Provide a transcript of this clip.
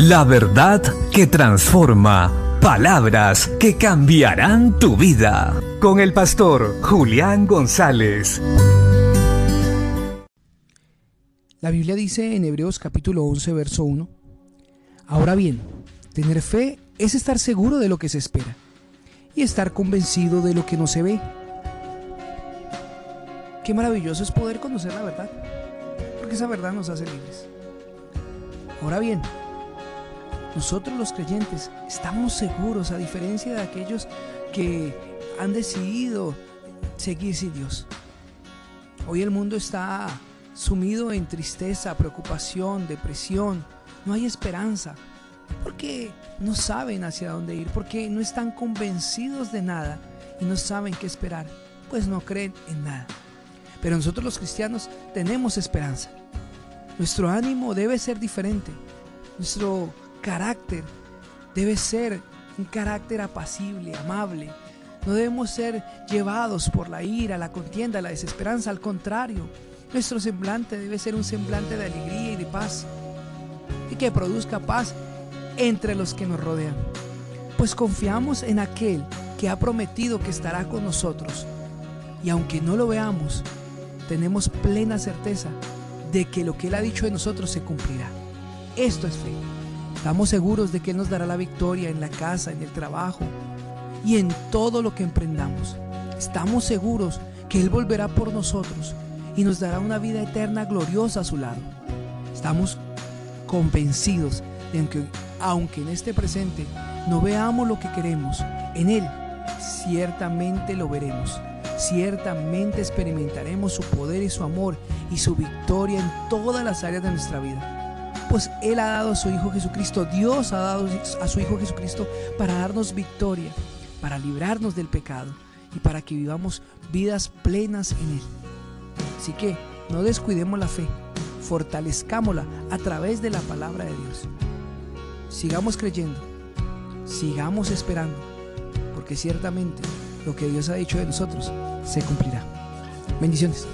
La verdad que transforma. Palabras que cambiarán tu vida. Con el pastor Julián González. La Biblia dice en Hebreos capítulo 11, verso 1. Ahora bien, tener fe es estar seguro de lo que se espera y estar convencido de lo que no se ve. Qué maravilloso es poder conocer la verdad, porque esa verdad nos hace libres. Ahora bien, nosotros los creyentes estamos seguros, a diferencia de aquellos que han decidido seguir sin Dios. Hoy el mundo está sumido en tristeza, preocupación, depresión. No hay esperanza. Porque no saben hacia dónde ir, porque no están convencidos de nada y no saben qué esperar, pues no creen en nada. Pero nosotros los cristianos tenemos esperanza. Nuestro ánimo debe ser diferente. Nuestro carácter debe ser un carácter apacible, amable. No debemos ser llevados por la ira, la contienda, la desesperanza. Al contrario, nuestro semblante debe ser un semblante de alegría y de paz. Y que produzca paz entre los que nos rodean. Pues confiamos en aquel que ha prometido que estará con nosotros. Y aunque no lo veamos, tenemos plena certeza de que lo que Él ha dicho de nosotros se cumplirá. Esto es fe. Estamos seguros de que Él nos dará la victoria en la casa, en el trabajo y en todo lo que emprendamos. Estamos seguros que Él volverá por nosotros y nos dará una vida eterna gloriosa a su lado. Estamos convencidos de que aunque en este presente no veamos lo que queremos, en Él ciertamente lo veremos. Ciertamente experimentaremos su poder y su amor y su victoria en todas las áreas de nuestra vida pues Él ha dado a su Hijo Jesucristo, Dios ha dado a su Hijo Jesucristo para darnos victoria, para librarnos del pecado y para que vivamos vidas plenas en Él. Así que no descuidemos la fe, fortalezcámosla a través de la palabra de Dios. Sigamos creyendo, sigamos esperando, porque ciertamente lo que Dios ha dicho de nosotros se cumplirá. Bendiciones.